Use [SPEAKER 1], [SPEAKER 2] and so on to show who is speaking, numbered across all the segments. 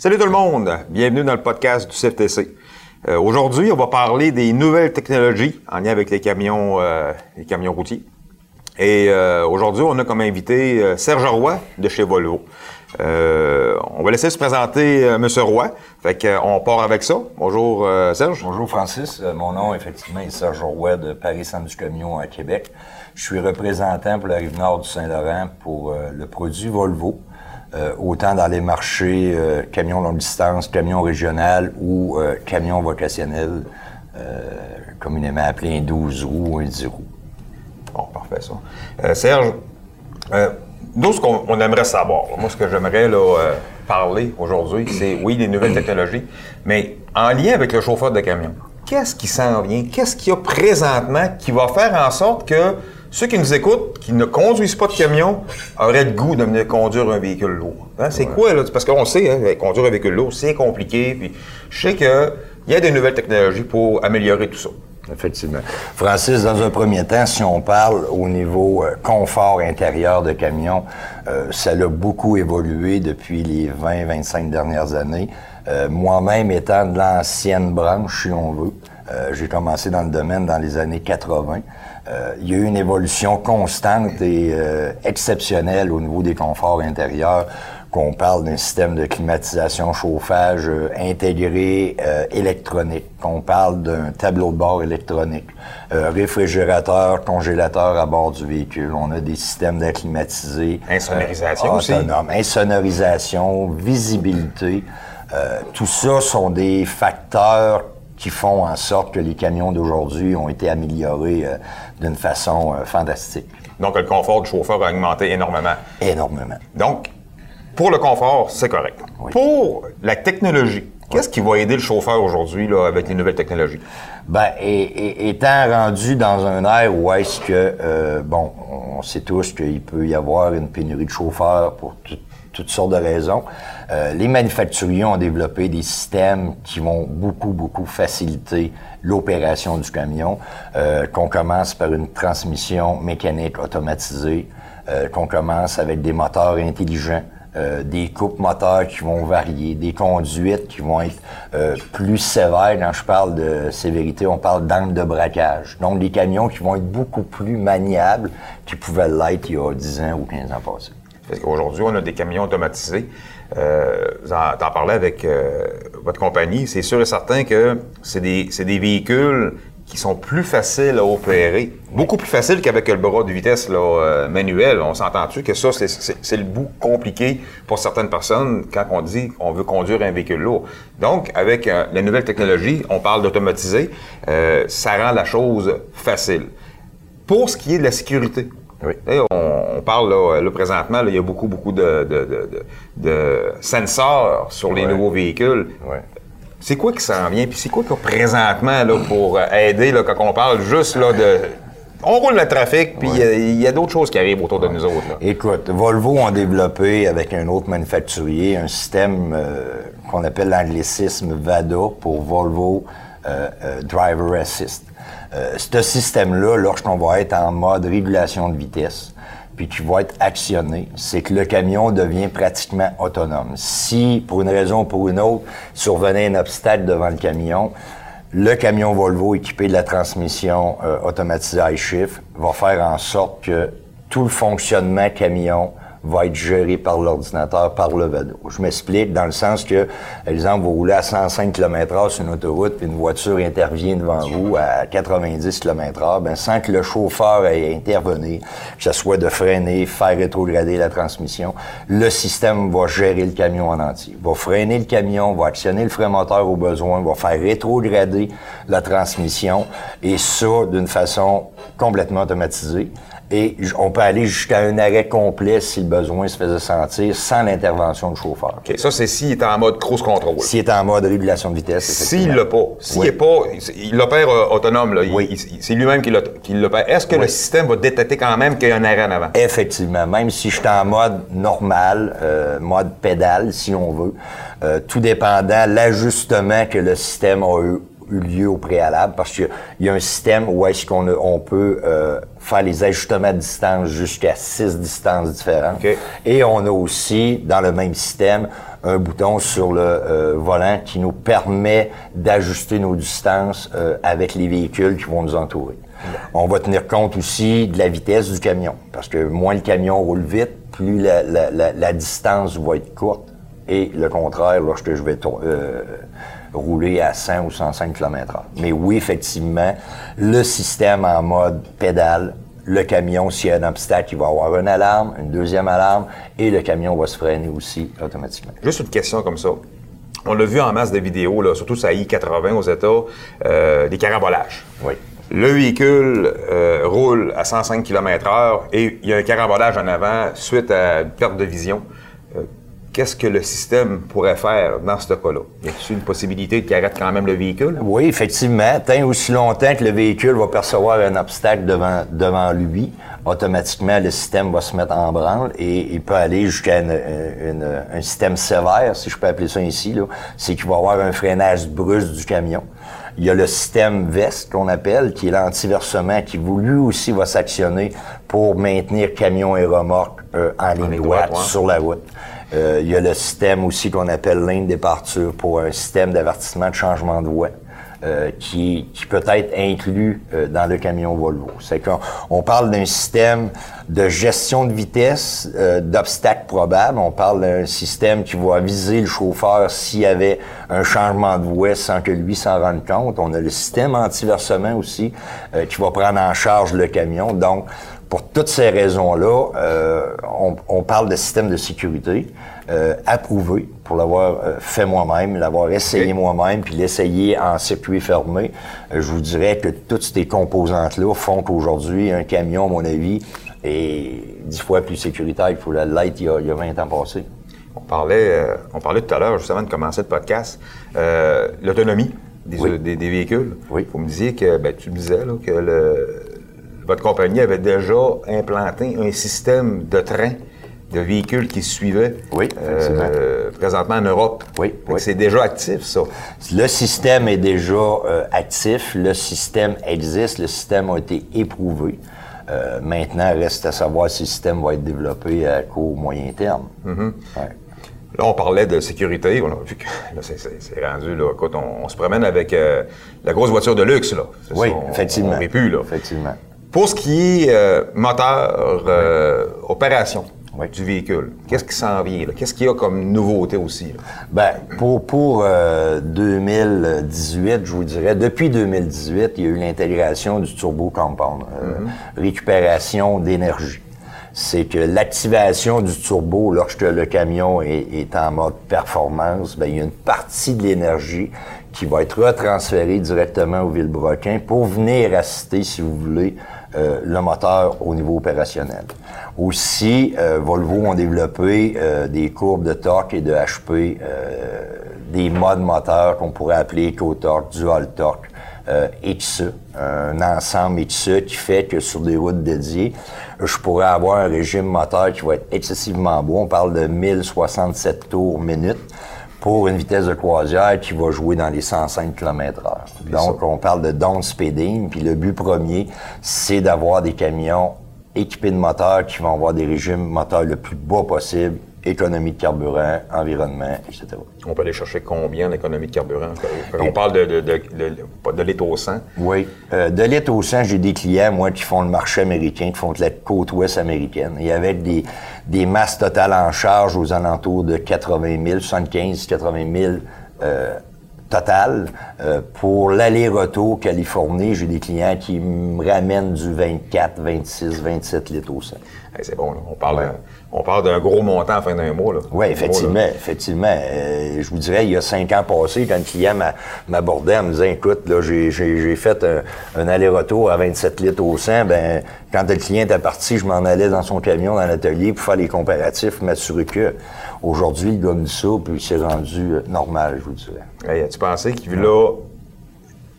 [SPEAKER 1] Salut tout le monde, bienvenue dans le podcast du CFTC. Euh, Aujourd'hui, on va parler des nouvelles technologies en lien avec les camions, euh, les camions routiers. Et euh, aujourd'hui, on a comme invité Serge Roy de chez Volvo. On va laisser se présenter Monsieur Roy. Fait qu'on part avec ça. Bonjour Serge.
[SPEAKER 2] Bonjour Francis, mon nom effectivement est Serge Roy de Paris Centre du Camion à Québec. Je suis représentant pour la rive nord du Saint-Laurent pour le produit Volvo, euh, autant dans les marchés euh, camions longue distance, camions régional ou euh, camions vocationnels, communément appelés un 12 roues ou un 10 roues.
[SPEAKER 1] Bon, parfait ça. Serge, nous, ce qu'on on aimerait savoir, moi, ce que j'aimerais parler aujourd'hui, c'est, oui, les nouvelles technologies, mais en lien avec le chauffeur de camion, qu'est-ce qui s'en vient? Qu'est-ce qu'il y a présentement qui va faire en sorte que ceux qui nous écoutent, qui ne conduisent pas de camion, auraient le goût de venir conduire un véhicule lourd? Hein, C'est quoi, là? Parce qu'on sait, hein, conduire un véhicule lourd, c'est compliqué, puis je sais qu'il y a des nouvelles technologies pour améliorer tout ça.
[SPEAKER 2] Effectivement. Francis, dans un premier temps, si on parle au niveau euh, confort intérieur de camion, euh, ça a beaucoup évolué depuis les 20-25 dernières années. Euh, Moi-même étant de l'ancienne branche, si on veut, j'ai commencé dans le domaine dans les années 80. Euh, il y a eu une évolution constante et euh, exceptionnelle au niveau des conforts intérieurs qu'on parle d'un système de climatisation, chauffage euh, intégré électronique, qu'on parle d'un tableau de bord électronique, réfrigérateur, congélateur à bord du véhicule. On a des systèmes d'acclimatisés.
[SPEAKER 1] Insonorisation aussi.
[SPEAKER 2] insonorisation, visibilité. Tout ça sont des facteurs qui font en sorte que les camions d'aujourd'hui ont été améliorés euh, d'une façon euh, fantastique.
[SPEAKER 1] Donc, le confort du chauffeur a augmenté énormément.
[SPEAKER 2] Énormément.
[SPEAKER 1] Donc, pour le confort, c'est correct.
[SPEAKER 2] Oui.
[SPEAKER 1] Pour la technologie, qu'est-ce qui va aider le chauffeur aujourd'hui là, avec les nouvelles technologies?
[SPEAKER 2] Ben, et, et- étant rendu dans un air où est-ce que, euh, bon, on sait tous qu'il peut y avoir une pénurie de chauffeurs pour tout- toutes sortes de raisons, euh, les manufacturiers ont développé des systèmes qui vont beaucoup, beaucoup faciliter l'opération du camion, euh, qu'on commence par une transmission mécanique automatisée, euh, qu'on commence avec des moteurs intelligents, des coupes moteurs qui vont varier, des conduites qui vont être plus sévères. Quand je parle de sévérité, on parle d'angle de braquage. Donc, des camions qui vont être beaucoup plus maniables qu'ils pouvaient l'être il y a 10 ans ou 15 ans passés.
[SPEAKER 1] Parce qu'aujourd'hui, on a des camions automatisés. Euh, vous en, parlais avec euh, votre compagnie. C'est sûr et certain que c'est des, des véhicules qui sont plus faciles à opérer. Beaucoup plus faciles qu'avec le bras de vitesse euh, manuel. On s'entend-tu que ça, c'est le bout compliqué pour certaines personnes quand on dit qu'on veut conduire un véhicule lourd. Donc, avec euh, les nouvelles technologies, on parle d'automatiser, euh, ça rend la chose facile. Pour ce qui est de la sécurité,
[SPEAKER 2] Oui.
[SPEAKER 1] on, on parle là, là, présentement, là, il y a beaucoup, beaucoup de, de, de, de- de sensors sur les
[SPEAKER 2] Ouais.
[SPEAKER 1] nouveaux véhicules.
[SPEAKER 2] Ouais.
[SPEAKER 1] C'est quoi qui s'en vient? Puis c'est quoi qu'il y a présentement là, pour euh, aider là, quand on parle juste là, de. On roule le trafic, puis il y a- d'autres choses qui arrivent autour de nous autres. là.
[SPEAKER 2] Écoute, Volvo ont développé avec un autre manufacturier un système euh, qu'on appelle l'anglicisme VADA pour Volvo euh, euh, Driver Assist. Euh, ce système-là, lorsqu'on va être en mode régulation de vitesse, puis qui va être actionné, c'est que le camion devient pratiquement autonome. Si, pour une raison ou pour une autre, survenait un obstacle devant le camion, le camion Volvo équipé de la transmission euh, automatisée iShift va faire en sorte que tout le fonctionnement camion va être géré par l'ordinateur, par le VADO. Je m'explique dans le sens que, exemple, vous roulez à 105 km/h sur une autoroute, puis une voiture intervient devant vous à 90 km/h, ben, sans que le chauffeur ait intervenu, que ce soit de freiner, faire rétrograder la transmission, le système va gérer le camion en entier. Va freiner le camion, va actionner le frein moteur au besoin, va faire rétrograder la transmission, et ça d'une façon complètement automatisée. Et on peut aller jusqu'à un arrêt complet si le besoin se faisait sentir sans l'intervention du chauffeur.
[SPEAKER 1] OK, ça, c'est s'il est en mode cruise control.
[SPEAKER 2] S'il est en mode régulation de vitesse,
[SPEAKER 1] S'il l'a pas, s'il
[SPEAKER 2] Oui.
[SPEAKER 1] est pas, il l'opère euh, autonome, là,
[SPEAKER 2] Oui.
[SPEAKER 1] c'est lui-même qui l'opère. Est-ce que le système va détecter quand même qu'il y a un arrêt en avant?
[SPEAKER 2] Effectivement, même si je suis en mode normal, euh, mode pédale, si on veut, euh, tout dépendant l'ajustement que le système a eu, eu lieu au préalable, parce qu'il y a un système où est-ce qu'on on peut euh, faire les ajustements de distance jusqu'à six distances différentes. Et on a aussi, dans le même système, un bouton sur le euh, volant qui nous permet d'ajuster nos distances euh, avec les véhicules qui vont nous entourer. On va tenir compte aussi de la vitesse du camion, parce que moins le camion roule vite, plus la, la- la- la distance va être courte, et le contraire lorsque je vais euh, rouler à 100 ou 105 km/h. Mais oui, effectivement, le système en mode pédale, le camion, s'il y a un obstacle, il va avoir une alarme, une deuxième alarme, et le camion va se freiner aussi automatiquement.
[SPEAKER 1] Juste une question comme ça. On l'a vu en masse de vidéos, là, surtout sur la I-80 aux États, euh, des carambolages.
[SPEAKER 2] Oui.
[SPEAKER 1] Le véhicule euh, roule à 105 km/h et il y a un carambolage en avant suite à une perte de vision. Qu'est-ce que le système pourrait faire dans ce cas-là? Y a-t-il une possibilité qu'il arrête quand même le véhicule?
[SPEAKER 2] Oui, effectivement. Tant aussi longtemps que le véhicule va percevoir un obstacle devant, devant lui, automatiquement, le système va se mettre en branle et il peut aller jusqu'à une- une- un système sévère, si je peux appeler ça ainsi. C'est qu'il va avoir un freinage brusque du camion. Il y a le système VEST qu'on appelle, qui est l'antiversement, qui lui aussi va s'actionner pour maintenir camion et remorque euh, en ligne
[SPEAKER 1] ligne
[SPEAKER 2] droite
[SPEAKER 1] droite, ouais.
[SPEAKER 2] sur la route. Euh, il y a le système aussi qu'on appelle ligne départure pour un système d'avertissement de changement de voie. euh, qui, qui peut être inclus euh, dans le camion Volvo. C'est qu'on on parle d'un système de gestion de vitesse, euh, d'obstacles probables. On parle d'un système qui va aviser le chauffeur s'il y avait un changement de voie sans que lui s'en rende compte. On a le système anti-versement aussi euh, qui va prendre en charge le camion. Donc, pour toutes ces raisons-là, euh, on, on parle de système de sécurité euh, approuvé pour l'avoir euh, fait moi-même, l'avoir essayé moi-même, puis l'essayer en circuit fermé. Je vous dirais que toutes ces composantes-là font qu'aujourd'hui, un camion, à mon avis, est dix fois plus sécuritaire qu'il faut la l'être il, y a- il y a 20 ans passés.
[SPEAKER 1] On parlait, on parlait tout à l'heure, juste avant de commencer le podcast, l'autonomie des,
[SPEAKER 2] Oui.
[SPEAKER 1] des- des véhicules.
[SPEAKER 2] Oui.
[SPEAKER 1] Vous me disiez que, ben, tu me disais là, que le- votre compagnie avait déjà implanté un système de train de véhicules qui suivaient
[SPEAKER 2] Oui,
[SPEAKER 1] euh, présentement en Europe.
[SPEAKER 2] Oui, oui.
[SPEAKER 1] C'est déjà actif, ça.
[SPEAKER 2] Le système est déjà euh, actif, le système existe, le système a été éprouvé. Euh, maintenant, reste à savoir si le système va être développé à court ou moyen terme. Ouais.
[SPEAKER 1] Là, on parlait de sécurité. On a vu que c'est, rendu, là, écoute, on, on se promène avec euh, la grosse voiture de luxe, là.
[SPEAKER 2] Oui,
[SPEAKER 1] ça, on-
[SPEAKER 2] effectivement.
[SPEAKER 1] On plus, là.
[SPEAKER 2] Effectivement.
[SPEAKER 1] Pour ce qui est euh, moteur, euh, opération
[SPEAKER 2] Oui.
[SPEAKER 1] du véhicule, qu'est-ce qui s'en vient? là? Qu'est-ce qu'il y a comme nouveauté aussi? là?
[SPEAKER 2] Ben, pour, pour euh, 2018, je vous dirais, depuis 2018, il y a eu l'intégration du turbo compound, euh, récupération d'énergie. C'est que l'activation du turbo, lorsque le camion est, est en mode performance, ben, il y a une partie de l'énergie qui va être retransférée directement au vilebrequin pour venir assister, si vous voulez, euh, le moteur au niveau opérationnel. Aussi, euh, Volvo ont développé euh, des courbes de torque et de HP, euh, des modes moteurs qu'on pourrait appeler éco-torque, dual-torque, euh, XE, un ensemble XE qui fait que sur des routes dédiées, je pourrais avoir un régime moteur qui va être excessivement beau. On parle de 1067 tours minute pour une vitesse de croisière qui va jouer dans les 105 km h Donc, on parle de down speeding. Puis le but premier, c'est d'avoir des camions équipés de moteurs qui vont avoir des régimes moteurs le plus bas possible, économie de carburant, environnement, etc.
[SPEAKER 1] On peut aller chercher combien d'économie de carburant? On parle de, de, de, de, de litre au 100.
[SPEAKER 2] Oui. Euh, de litre au 100, j'ai des clients, moi, qui font le marché américain, qui font la côte ouest américaine. Et avec des, des masses totales en charge aux alentours de 80 000, 75 80 000 euh, total. Euh, pour l'aller-retour Californie, j'ai des clients qui me ramènent du 24, 26, 27 litres au 100.
[SPEAKER 1] Hey, c'est bon, là. On parle, on parle d'un gros montant à la fin d'un mois. Là.
[SPEAKER 2] Oui, effectivement,
[SPEAKER 1] mois, là.
[SPEAKER 2] effectivement. Euh, je vous dirais, il y a cinq ans passés, quand le client m'a- m'abordait en me disant, écoute, là, j'ai, fait un, un aller-retour à 27 litres au 100, ben, quand le client était parti, je m'en allais dans son camion, dans l'atelier, pour faire les comparatifs, m'assurer que aujourd'hui, le gars me dit ça, puis il s'est rendu euh, normal, je vous dirais.
[SPEAKER 1] Hey, as-tu pensé qu'il là,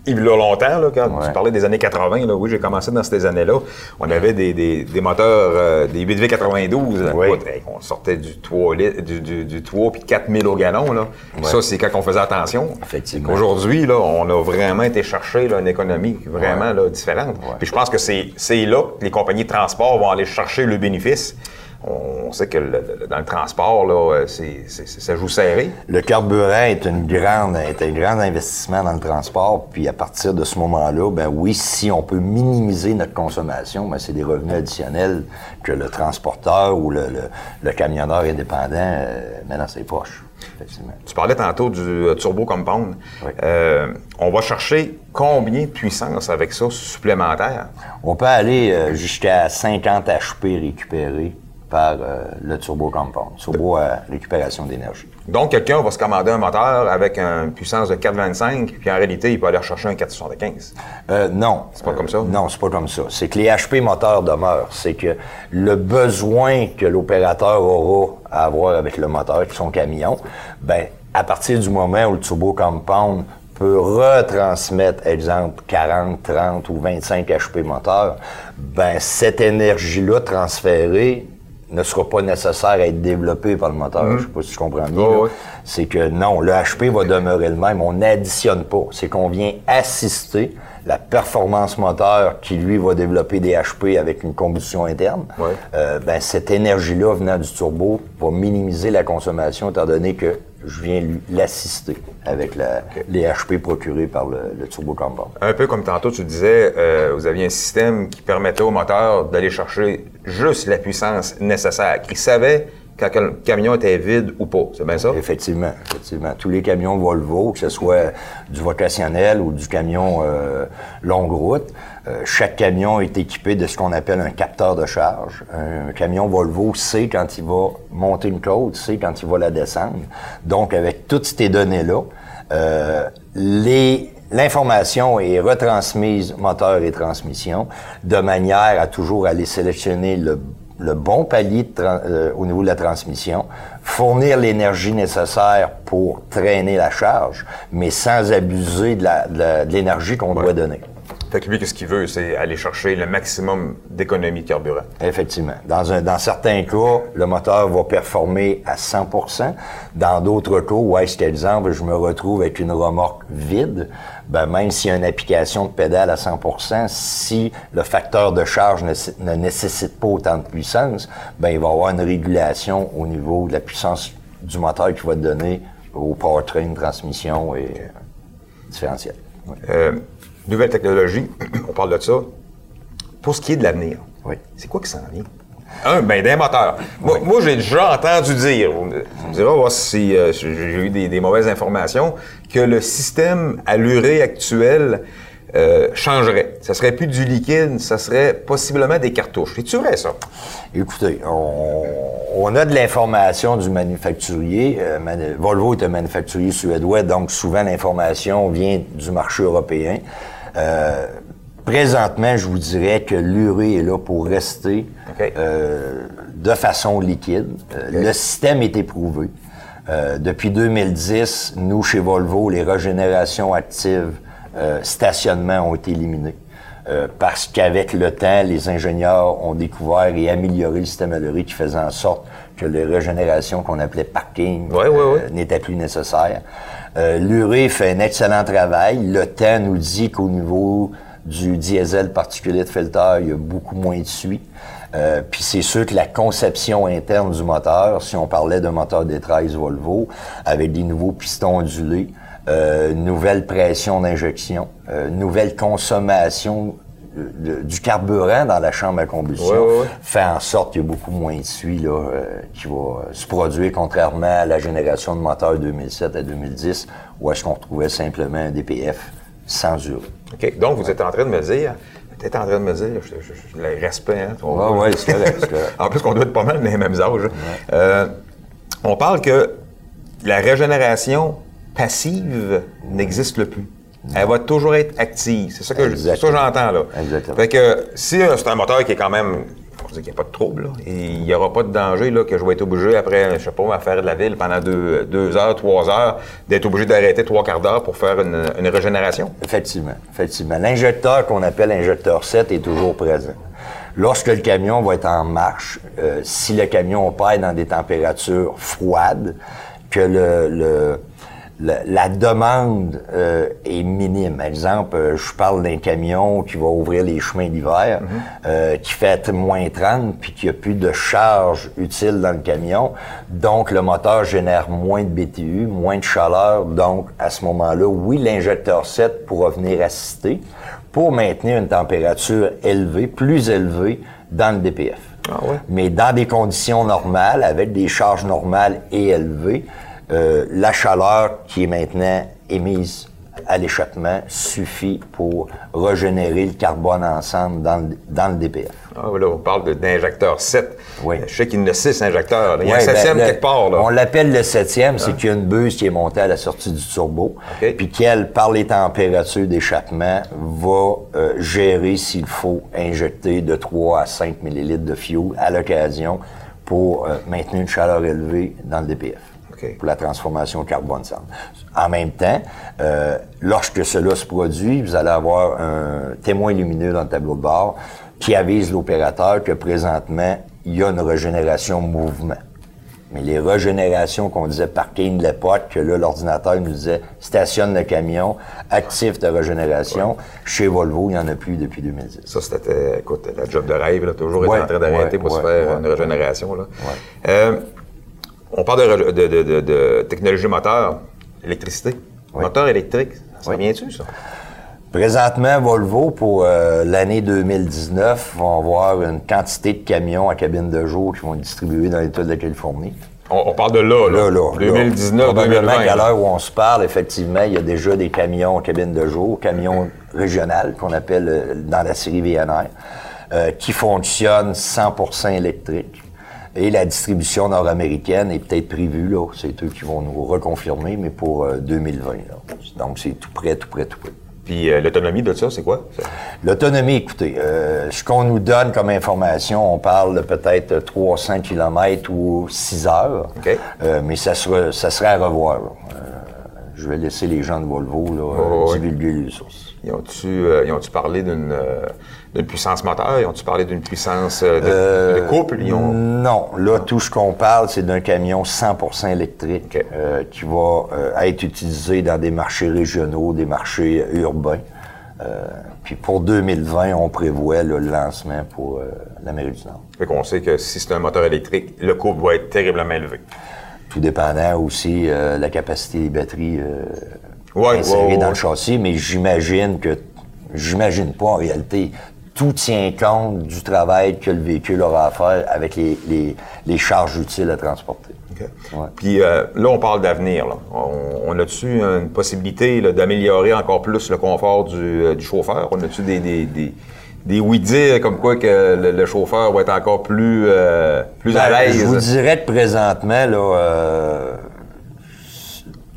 [SPEAKER 1] il vit là longtemps, là, quand
[SPEAKER 2] Ouais.
[SPEAKER 1] tu parlais des années 80, là, oui, j'ai commencé dans ces années-là. On avait des, des, des moteurs, euh, des 8V92, là.
[SPEAKER 2] Oui.
[SPEAKER 1] Écoute, hey, on sortait du 3, litres- du, du, du 3 puis 4000 au gallon, là. Ça, c'est quand on faisait attention.
[SPEAKER 2] Effectivement.
[SPEAKER 1] Aujourd'hui, là, on a vraiment été chercher là, une économie vraiment là, différente. Puis je pense que c'est c'est là que les compagnies de transport vont aller chercher le bénéfice. On sait que dans le transport, là, ça joue serré.
[SPEAKER 2] Le carburant est, une grande, est un grand investissement dans le transport. Puis à partir de ce moment-là, ben oui, si on peut minimiser notre consommation, ben c'est des revenus additionnels que le transporteur ou le, camionneur indépendant euh, met dans ses poches.
[SPEAKER 1] Tu parlais tantôt du euh, turbo compound. Euh, on va chercher combien de puissance avec ça supplémentaire?
[SPEAKER 2] On peut aller jusqu'à 50 HP récupérés par le turbo compound, turbo à récupération d'énergie.
[SPEAKER 1] Donc, quelqu'un va se commander un moteur avec une puissance de 4,25, puis en réalité, il peut aller chercher un 4,75.
[SPEAKER 2] Euh, non.
[SPEAKER 1] C'est pas comme ça?
[SPEAKER 2] Non, c'est pas comme ça. C'est que les HP moteurs demeurent. C'est que le besoin que l'opérateur aura à avoir avec le moteur, qui son camion, ben, à partir du moment où le turbo compound peut retransmettre, exemple, 40, 30 ou 25 HP moteurs, ben, cette énergie-là transférée ne sera pas nécessaire à être développé par le moteur. Je ne sais pas si je comprends bien. C'est que non, le HP va demeurer le même. On n'additionne pas. C'est qu'on vient assister la performance moteur qui, lui, va développer des HP avec une combustion interne. Euh, ben, cette énergie-là venant du turbo va minimiser la consommation étant donné que je viens l'assister avec les HP procurés par le, turbo compound.
[SPEAKER 1] Un peu comme tantôt tu disais, euh, vous aviez un système qui permettait au moteur d'aller chercher juste la puissance nécessaire, qui savait quand le camion était vide ou pas. C'est bien ça?
[SPEAKER 2] Effectivement, effectivement. Tous les camions Volvo, que ce soit du vocationnel ou du camion euh, longue route, euh, chaque camion est équipé de ce qu'on appelle un capteur de charge. Un camion Volvo sait quand il va monter une côte, sait quand il va la descendre. Donc, avec toutes ces données-là, euh, L'information est retransmise moteur et transmission de manière à toujours aller sélectionner le le bon palier euh, au niveau de la transmission, fournir l'énergie nécessaire pour traîner la charge, mais sans abuser de l'énergie qu'on doit donner.
[SPEAKER 1] Fait que lui, qu'est-ce qu'il veut? C'est aller chercher le maximum d'économie de carburant.
[SPEAKER 2] Effectivement. Dans, un, dans certains cas, le moteur va performer à 100% Dans d'autres cas, où est-ce qu'exemple, je me retrouve avec une remorque vide, ben même s'il y a une application de pédale à 100% si le facteur de charge ne, nécessite pas autant de puissance, ben il va y avoir une régulation au niveau de la puissance du moteur qui va donner au powertrain, transmission et euh, différentiel.
[SPEAKER 1] Euh, nouvelle technologie, on parle de ça. Pour ce qui est de l'avenir,
[SPEAKER 2] oui.
[SPEAKER 1] c'est quoi qui s'en vient? Un, ben des moteurs. Moi, j'ai déjà entendu dire, vous me direz voir si euh, j'ai eu des, mauvaises informations, que le système à l'urée actuel euh, changerait. Ça serait plus du liquide, ça serait possiblement des cartouches. Es-tu vrai, ça?
[SPEAKER 2] Écoutez, on, a de l'information du manufacturier. Euh, Volvo est un manufacturier suédois, donc souvent l'information vient du marché européen. Euh, présentement, je vous dirais que l'urée est là pour rester euh, de façon liquide. Euh, le système est éprouvé. depuis 2010, nous, chez Volvo, les régénérations actives stationnement ont été éliminées. parce qu'avec le temps, les ingénieurs ont découvert et amélioré le système l'urée qui faisait en sorte que les régénérations qu'on appelait parking n'étaient plus nécessaires. Euh, L'urée fait un excellent travail. Le temps nous dit qu'au niveau du diesel particulier de filter, il y a beaucoup moins de suie. Euh, puis c'est sûr que la conception interne du moteur, si on parlait d'un moteur des 13 Volvo, avec des nouveaux pistons ondulés, euh, nouvelle pression d'injection, euh, nouvelle consommation du carburant dans la chambre à combustion fait en sorte qu'il y a beaucoup moins de suie là, euh, qui va se produire, contrairement à la génération de moteurs 2007 à 2010, où est-ce qu'on retrouvait simplement un DPF sans urée.
[SPEAKER 1] OK. Donc, vous êtes en train de me dire, peut-être en train de me dire, je, je, le respect, hein,
[SPEAKER 2] c'est correct,
[SPEAKER 1] En plus, qu'on doit être pas mal dans les mêmes âges. Euh, on parle que la régénération passive n'existe plus. Elle va toujours être active. C'est ça que j'entends là.
[SPEAKER 2] Exactement.
[SPEAKER 1] Fait que si euh, c'est un moteur qui est quand même n'y a pas de trouble, il n'y aura pas de danger là, que je vais être obligé, après, je sais pas, à faire de la ville pendant deux, heures, trois heures, d'être obligé d'arrêter trois quarts d'heure pour faire une, régénération.
[SPEAKER 2] Effectivement, effectivement. L'injecteur qu'on appelle injecteur 7 est toujours présent. Lorsque le camion va être en marche, euh, si le camion opère dans des températures froides, que le la, demande euh, est minime. Exemple, euh, je parle d'un camion qui va ouvrir les chemins d'hiver, euh, qui fait moins 30, puis qui a plus de charge utile dans le camion. Donc, le moteur génère moins de BTU, moins de chaleur. Donc, à ce moment-là, oui, l'injecteur 7 pourra venir assister pour maintenir une température élevée, plus élevée dans le DPF.
[SPEAKER 1] Ah ouais.
[SPEAKER 2] Mais dans des conditions normales, avec des charges normales et élevées, euh, la chaleur qui est maintenant émise à l'échappement suffit pour régénérer le carbone ensemble dans le, dans le DPF.
[SPEAKER 1] Ah, là, on parle d'injecteur 7.
[SPEAKER 2] Oui.
[SPEAKER 1] Je sais qu'il y en a 6 injecteurs. Il y a un
[SPEAKER 2] ben,
[SPEAKER 1] septième
[SPEAKER 2] le-
[SPEAKER 1] quelque part. Là.
[SPEAKER 2] On l'appelle le septième, c'est qu'il y a une buse qui est montée à la sortie du turbo, puis qu'elle, par les températures d'échappement, va euh, gérer s'il faut injecter de 3 à 5 millilitres de fuel à l'occasion pour euh, maintenir une chaleur élevée dans le DPF. Pour la transformation carbone. En même temps, euh, lorsque cela se produit, vous allez avoir un témoin lumineux dans le tableau de bord qui avise l'opérateur que présentement, il y a une régénération mouvement. Mais les régénérations qu'on disait parking de l'époque, que là, l'ordinateur nous disait stationne le camion, actif de régénération, chez Volvo, il n'y en a plus depuis 2010.
[SPEAKER 1] Ça, c'était, écoute, la job de rêve, là, toujours
[SPEAKER 2] Ouais,
[SPEAKER 1] été en train d'arrêter
[SPEAKER 2] ouais,
[SPEAKER 1] pour se faire une régénération. Là. Euh, on parle de, re- de- de- de- de technologie moteur, électricité.
[SPEAKER 2] Oui.
[SPEAKER 1] Moteur électrique, ça
[SPEAKER 2] Oui.
[SPEAKER 1] vient-tu, ça?
[SPEAKER 2] Présentement, Volvo, pour euh, l'année 2019, vont avoir une quantité de camions à cabine de jour qui vont être distribués dans l'État de la Californie.
[SPEAKER 1] On, on parle de là, là.
[SPEAKER 2] Là, là.
[SPEAKER 1] 2019,
[SPEAKER 2] là. Probablement
[SPEAKER 1] 2020.
[SPEAKER 2] qu'à l'heure où on se parle, effectivement, il y a déjà des camions en cabine de jour, camions régionaux qu'on appelle euh, dans la série VNR, euh, qui fonctionnent 100% électriques. Et la distribution nord-américaine est peut-être prévue, là. C'est eux qui vont nous reconfirmer, mais pour euh, 2020, là. Donc, c'est tout près, tout près, tout près.
[SPEAKER 1] Puis euh, l'autonomie de ça, c'est quoi?
[SPEAKER 2] L'autonomie, écoutez, euh, ce qu'on nous donne comme information, on parle de peut-être 300 km ou 6 heures,
[SPEAKER 1] OK.
[SPEAKER 2] Euh, mais ça sera, ça serait à revoir. Euh, je vais laisser les gens de Volvo là, euh,
[SPEAKER 1] Oh,
[SPEAKER 2] divulguer les sources.
[SPEAKER 1] Ils ont-tu euh, ont-tu parlé d'une euh, d'une puissance moteur? Ils ont-tu parlé d'une puissance euh, de, de couple? Ils ont...
[SPEAKER 2] Non, là, tout ce qu'on parle, c'est d'un camion 100% électrique qui va être utilisé dans des marchés régionaux, des marchés urbains. Puis pour 2020, on prévoit là, le lancement pour l'Amérique du Nord.
[SPEAKER 1] Fait qu'on sait que si c'est un moteur électrique, le couple va être terriblement élevé.
[SPEAKER 2] Tout dépendant aussi euh, la capacité des batteries
[SPEAKER 1] Ouais, ouais,
[SPEAKER 2] dans le châssis, mais j'imagine que j'imagine pas en réalité. Tout tient compte du travail que le véhicule aura à faire avec les, les, les charges utiles à transporter. Ouais.
[SPEAKER 1] Puis euh, là, on parle d'avenir. On, on a-tu une possibilité d'améliorer encore plus le confort du, euh, du chauffeur? On a-tu des, des, des, des oui-dire comme quoi que le, le chauffeur va être encore plus, euh, plus à
[SPEAKER 2] Ben, Je vous
[SPEAKER 1] l'aise?
[SPEAKER 2] dirais que présentement, là,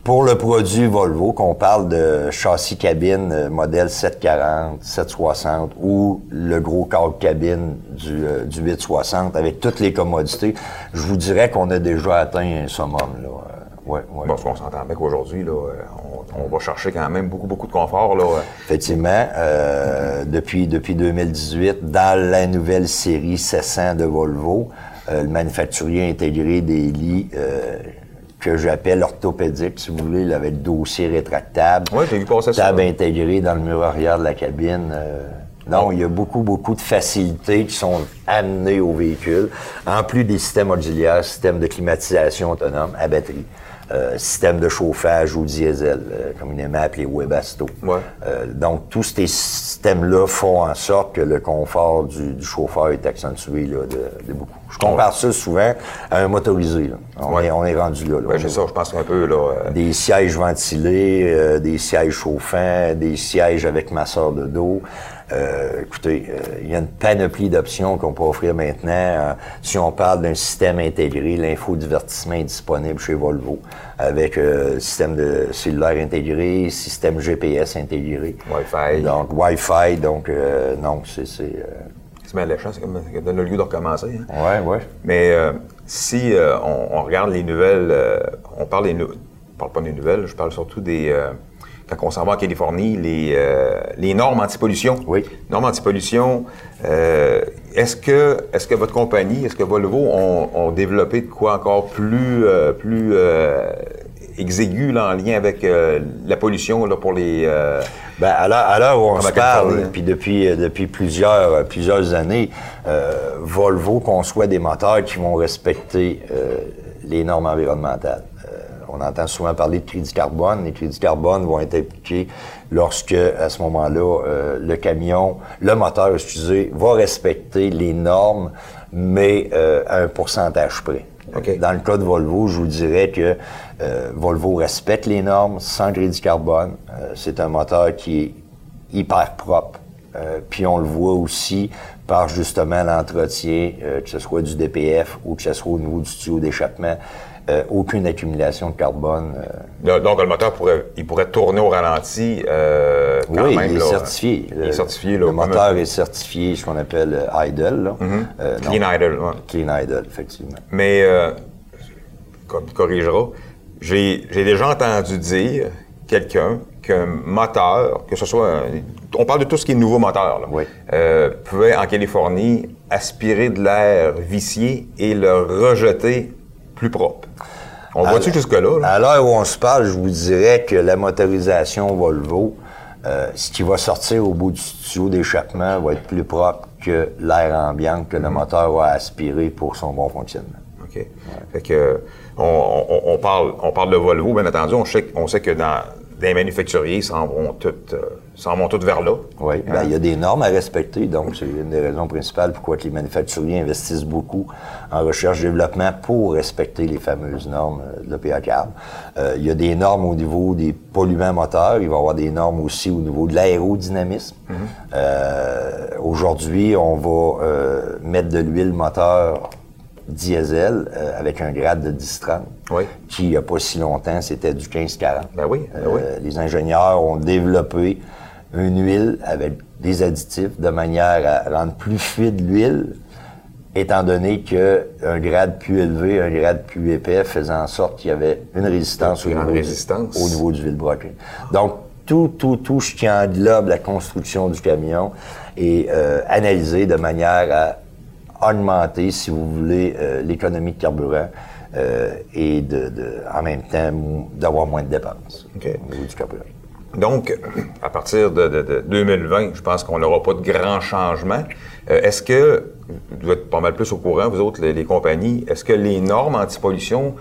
[SPEAKER 2] pour le produit Volvo, qu'on parle de châssis cabine euh, modèle 740, 760 ou le gros cadre cabine du, euh, du 860 avec toutes les commodités, je vous dirais qu'on a déjà atteint un summum. Là. Euh, ouais, ouais.
[SPEAKER 1] Bon, on s'entend bien qu'aujourd'hui, là, on, on va chercher quand même beaucoup, beaucoup de confort. Là.
[SPEAKER 2] Effectivement, euh, depuis, depuis 2018, dans la nouvelle série 700 de Volvo, euh, le manufacturier a intégré des lits euh, que j'appelle orthopédiques, si vous voulez, là, avec dossier rétractable,
[SPEAKER 1] Oui, j'ai vu passer ça.
[SPEAKER 2] table intégrée dans le mur arrière de la cabine. euh, non, il y a beaucoup, beaucoup de facilités qui sont amenées au véhicule, en plus des systèmes auxiliaires, systèmes de climatisation autonome à batterie, euh, système de chauffage au diesel, euh, communément appelé Webasto.
[SPEAKER 1] Ouais.
[SPEAKER 2] Euh, donc, tous ces systèmes-là font en sorte que le confort du, du chauffeur est accentué là, de, de beaucoup. Je compare ça souvent à un motorisé. là. On,
[SPEAKER 1] Ouais.
[SPEAKER 2] est, on est rendu là. là.
[SPEAKER 1] Ouais, c'est ça, je pense un peu. Là, euh,
[SPEAKER 2] Des sièges ventilés, euh, des sièges chauffants, des sièges avec masseur de dos. Euh, écoutez, euh, il y a une panoplie d'options qu'on peut offrir maintenant. Euh, si on parle d'un système intégré, l'infodivertissement est disponible chez Volvo avec système de cellulaire intégré, système GPS intégré.
[SPEAKER 1] Wi-Fi.
[SPEAKER 2] Donc, Wi-Fi, donc non, c'est... c'est
[SPEAKER 1] bien alléchant, c'est comme ça donne le lieu de recommencer. hein.
[SPEAKER 2] ouais, ouais.
[SPEAKER 1] Mais si on, on regarde les nouvelles, on parle des je parle pas des nouvelles, je parle surtout des quand on s'en va en Californie, les, euh, les normes anti-pollution.
[SPEAKER 2] Oui.
[SPEAKER 1] Normes anti-pollution. euh, est-ce que est-ce que votre compagnie, est-ce que Volvo ont, ont développé de quoi encore plus euh, plus exigu là, en lien avec euh, la pollution là, pour les... euh,
[SPEAKER 2] Ben, à l'heure où on se parle,
[SPEAKER 1] hein?
[SPEAKER 2] puis depuis, depuis plusieurs, plusieurs années, euh, Volvo conçoit des moteurs qui vont respecter les normes environnementales. Euh, on entend souvent parler de crédit carbone. Les crédits carbone vont être appliqués lorsque, à ce moment-là, euh, le camion, le moteur, excusez, va respecter les normes, mais euh, à un pourcentage près. Dans le cas de Volvo, je vous dirais que euh, Volvo respecte les normes sans crédit carbone. Euh, c'est un moteur qui est hyper propre. Euh, puis on le voit aussi par justement l'entretien, euh, que ce soit du DPF ou que ce soit au niveau du tuyau d'échappement, euh, aucune accumulation de carbone. euh,
[SPEAKER 1] donc, le moteur pourrait, il pourrait tourner au ralenti euh, quand
[SPEAKER 2] oui,
[SPEAKER 1] même.
[SPEAKER 2] il est
[SPEAKER 1] là.
[SPEAKER 2] certifié.
[SPEAKER 1] Il est certifié. Là,
[SPEAKER 2] le moteur est certifié, ce qu'on appelle idle. Là. Non,
[SPEAKER 1] Clean idle, ouais.
[SPEAKER 2] Clean idle, effectivement.
[SPEAKER 1] Mais, comme tu corrigeras, j'ai j'ai déjà entendu dire quelqu'un qu'un moteur, que ce soit. un- on parle de tout ce qui est nouveau moteur, là,
[SPEAKER 2] Oui.
[SPEAKER 1] pouvait en Californie aspirer de l'air vicié et le rejeter plus propre. On voit-tu jusque-là? là?
[SPEAKER 2] À l'heure où on se parle, je vous dirais que la motorisation Volvo, euh, ce qui va sortir au bout du tuyau d'échappement va être plus propre que l'air ambiant que le moteur va aspirer pour son bon fonctionnement.
[SPEAKER 1] OK. Fait que, on, on- on parle, on parle de Volvo, bien entendu. On sait, on sait que dans les manufacturiers, s'en vont toutes, euh, s'en vont toutes vers là.
[SPEAKER 2] Oui, ben,
[SPEAKER 1] Hein?
[SPEAKER 2] il y a des normes à respecter, donc c'est une des raisons principales pourquoi que les manufacturiers investissent beaucoup en recherche-développement pour respecter les fameuses normes euh, de CARB. Euh, il y a des normes au niveau des polluants moteurs, il va y avoir des normes aussi au niveau de l'aérodynamisme. Euh, Aujourd'hui, on va mettre de l'huile moteur diesel euh, avec un grade de 10-30,
[SPEAKER 1] Oui.
[SPEAKER 2] qui, il n'y a pas si longtemps, c'était du 15-40.
[SPEAKER 1] Ben oui, ben oui.
[SPEAKER 2] Euh, les ingénieurs ont développé une huile avec des additifs de manière à rendre plus fluide l'huile, étant donné qu'un grade plus élevé, un grade plus épais faisait en sorte qu'il y avait une résistance au niveau,
[SPEAKER 1] résistance.
[SPEAKER 2] Du, au niveau du. Donc, tout, tout, tout ce qui englobe la construction du camion est euh, analysé de manière à augmenter, si vous voulez, euh, l'économie de carburant euh, et de, de- en même temps d'avoir moins de dépenses au niveau du carburant.
[SPEAKER 1] Donc, à partir de, de- de 2020, je pense qu'on n'aura pas de grands changements. Euh, est-ce que, vous êtes pas mal plus au courant, vous autres, les, les compagnies, est-ce que les normes anti-pollution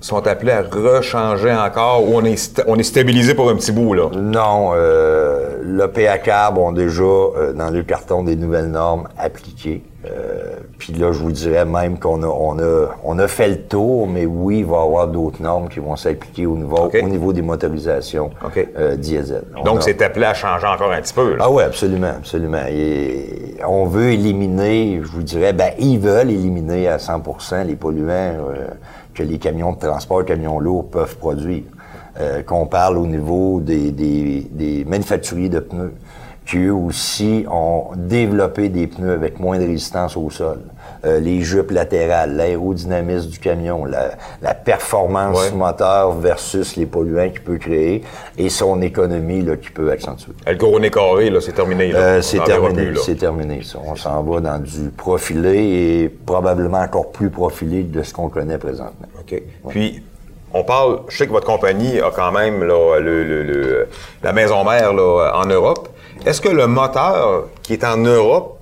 [SPEAKER 1] sont appelées à rechanger encore ou on est, on est stabilisé pour un petit bout, là?
[SPEAKER 2] Non, euh, l'OPA CARB ont déjà euh, dans le carton des nouvelles normes appliquées. Euh, Puis là, je vous dirais même qu'on a, on a, on a fait le tour, mais oui, il va y avoir d'autres normes qui vont s'appliquer au niveau, au niveau des motorisations euh, diesel. On
[SPEAKER 1] Donc,
[SPEAKER 2] a-
[SPEAKER 1] c'est appelé à changer encore un petit peu, là.
[SPEAKER 2] Ah oui, absolument, absolument. Et on veut éliminer, je vous dirais, ben ils veulent éliminer à 100% les polluants euh, que les camions de transport, camions lourds peuvent produire. Qu'on parle au niveau des, des, des manufacturiers de pneus, qui eux aussi ont développé des pneus avec moins de résistance au sol. Euh, les jupes latérales, l'aérodynamisme du camion, la, la performance
[SPEAKER 1] Ouais.
[SPEAKER 2] du moteur versus les polluants qu'il peut créer et son économie là, qu'il peut accentuer.
[SPEAKER 1] Le couronné carré, là, c'est terminé. là.
[SPEAKER 2] Euh, c'est terminé, c'est terminé. ça. On s'en va dans du profilé et probablement encore plus profilé de ce qu'on connaît présentement.
[SPEAKER 1] OK. Puis, on parle, je sais que votre compagnie a quand même là, le, le- le- la maison mère là, en Europe. Est-ce que le moteur qui est en Europe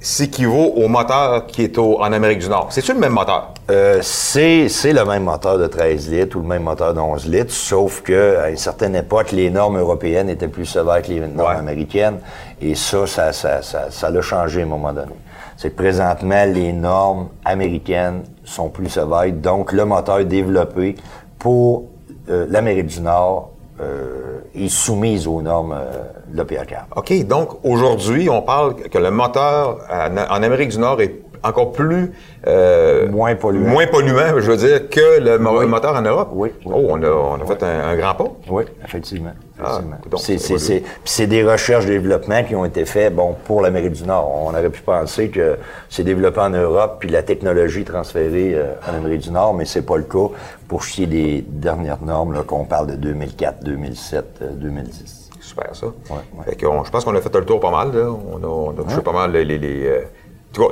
[SPEAKER 1] s'équivaut au moteur qui est au- en Amérique du Nord? C'est-tu le même moteur?
[SPEAKER 2] Euh, c'est le même moteur de 13 litres ou le même moteur de 11 litres, sauf que à une certaine époque, les normes européennes étaient plus sévères que les normes
[SPEAKER 1] Ouais.
[SPEAKER 2] américaines, et ça, ça, ça, ça, ça l'a changé à un moment donné. C'est que présentement, les normes américaines sont plus sévères, donc le moteur développé pour euh, l'Amérique du Nord euh, est soumise aux normes euh, de l'OPA CARB.
[SPEAKER 1] OK. Donc, aujourd'hui, on parle que le moteur en Amérique du Nord est encore plus... euh,
[SPEAKER 2] Moins polluant.
[SPEAKER 1] Moins polluant, je veux dire, que le
[SPEAKER 2] Oui.
[SPEAKER 1] moteur en Europe.
[SPEAKER 2] Oui, oui.
[SPEAKER 1] Oh, on a, on a fait un, un grand pas.
[SPEAKER 2] Oui, effectivement. effectivement.
[SPEAKER 1] donc,
[SPEAKER 2] c'est, des recherches et développements qui ont été faits bon, pour l'Amérique du Nord. On aurait pu penser que c'est développé en Europe puis la technologie transférée euh, en Amérique du Nord, mais c'est pas le cas pour est des dernières normes, là, qu'on parle de 2004, 2007, euh, 2010.
[SPEAKER 1] Super, ça.
[SPEAKER 2] ouais.
[SPEAKER 1] Fait on- je pense qu'on a fait le tour pas mal. Là. On a, on a touché pas mal les, les- les, euh,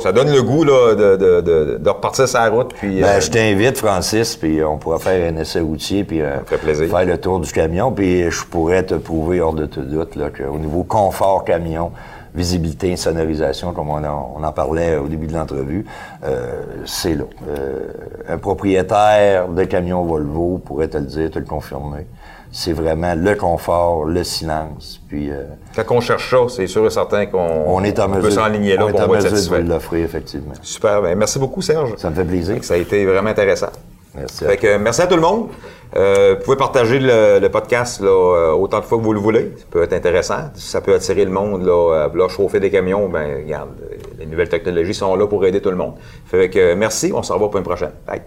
[SPEAKER 1] ça donne le goût là, de, de, de, de repartir sa route. Puis,
[SPEAKER 2] Ben,
[SPEAKER 1] euh,
[SPEAKER 2] je t'invite, Francis, puis on pourra faire un essai routier, puis euh,
[SPEAKER 1] fait plaisir.
[SPEAKER 2] faire le tour du camion, puis je pourrais te prouver hors de tout doute là, qu'au niveau confort camion, visibilité, sonorisation, comme on en, on en parlait au début de l'entrevue, euh, c'est là. Euh, un propriétaire de camion Volvo pourrait te le dire, te le confirmer. C'est vraiment le confort, le silence, puis euh,
[SPEAKER 1] quand on cherche ça, c'est sûr et certain qu'on
[SPEAKER 2] on est en mesure,
[SPEAKER 1] peut s'enligner là,
[SPEAKER 2] on est en mesure de l'offrir, effectivement.
[SPEAKER 1] Super. Ben, merci beaucoup, Serge.
[SPEAKER 2] Ça me fait plaisir.
[SPEAKER 1] Ça a été vraiment intéressant.
[SPEAKER 2] Merci.
[SPEAKER 1] Fait que, merci à tout le monde. Euh, vous pouvez partager le, le podcast là, euh, autant de fois que vous le voulez. Ça peut être intéressant. Si ça peut attirer le monde, là, à vouloir chauffer des camions, ben regarde, les nouvelles technologies sont là pour aider tout le monde. Fait que, merci. On se revoit pour une prochaine. Bye.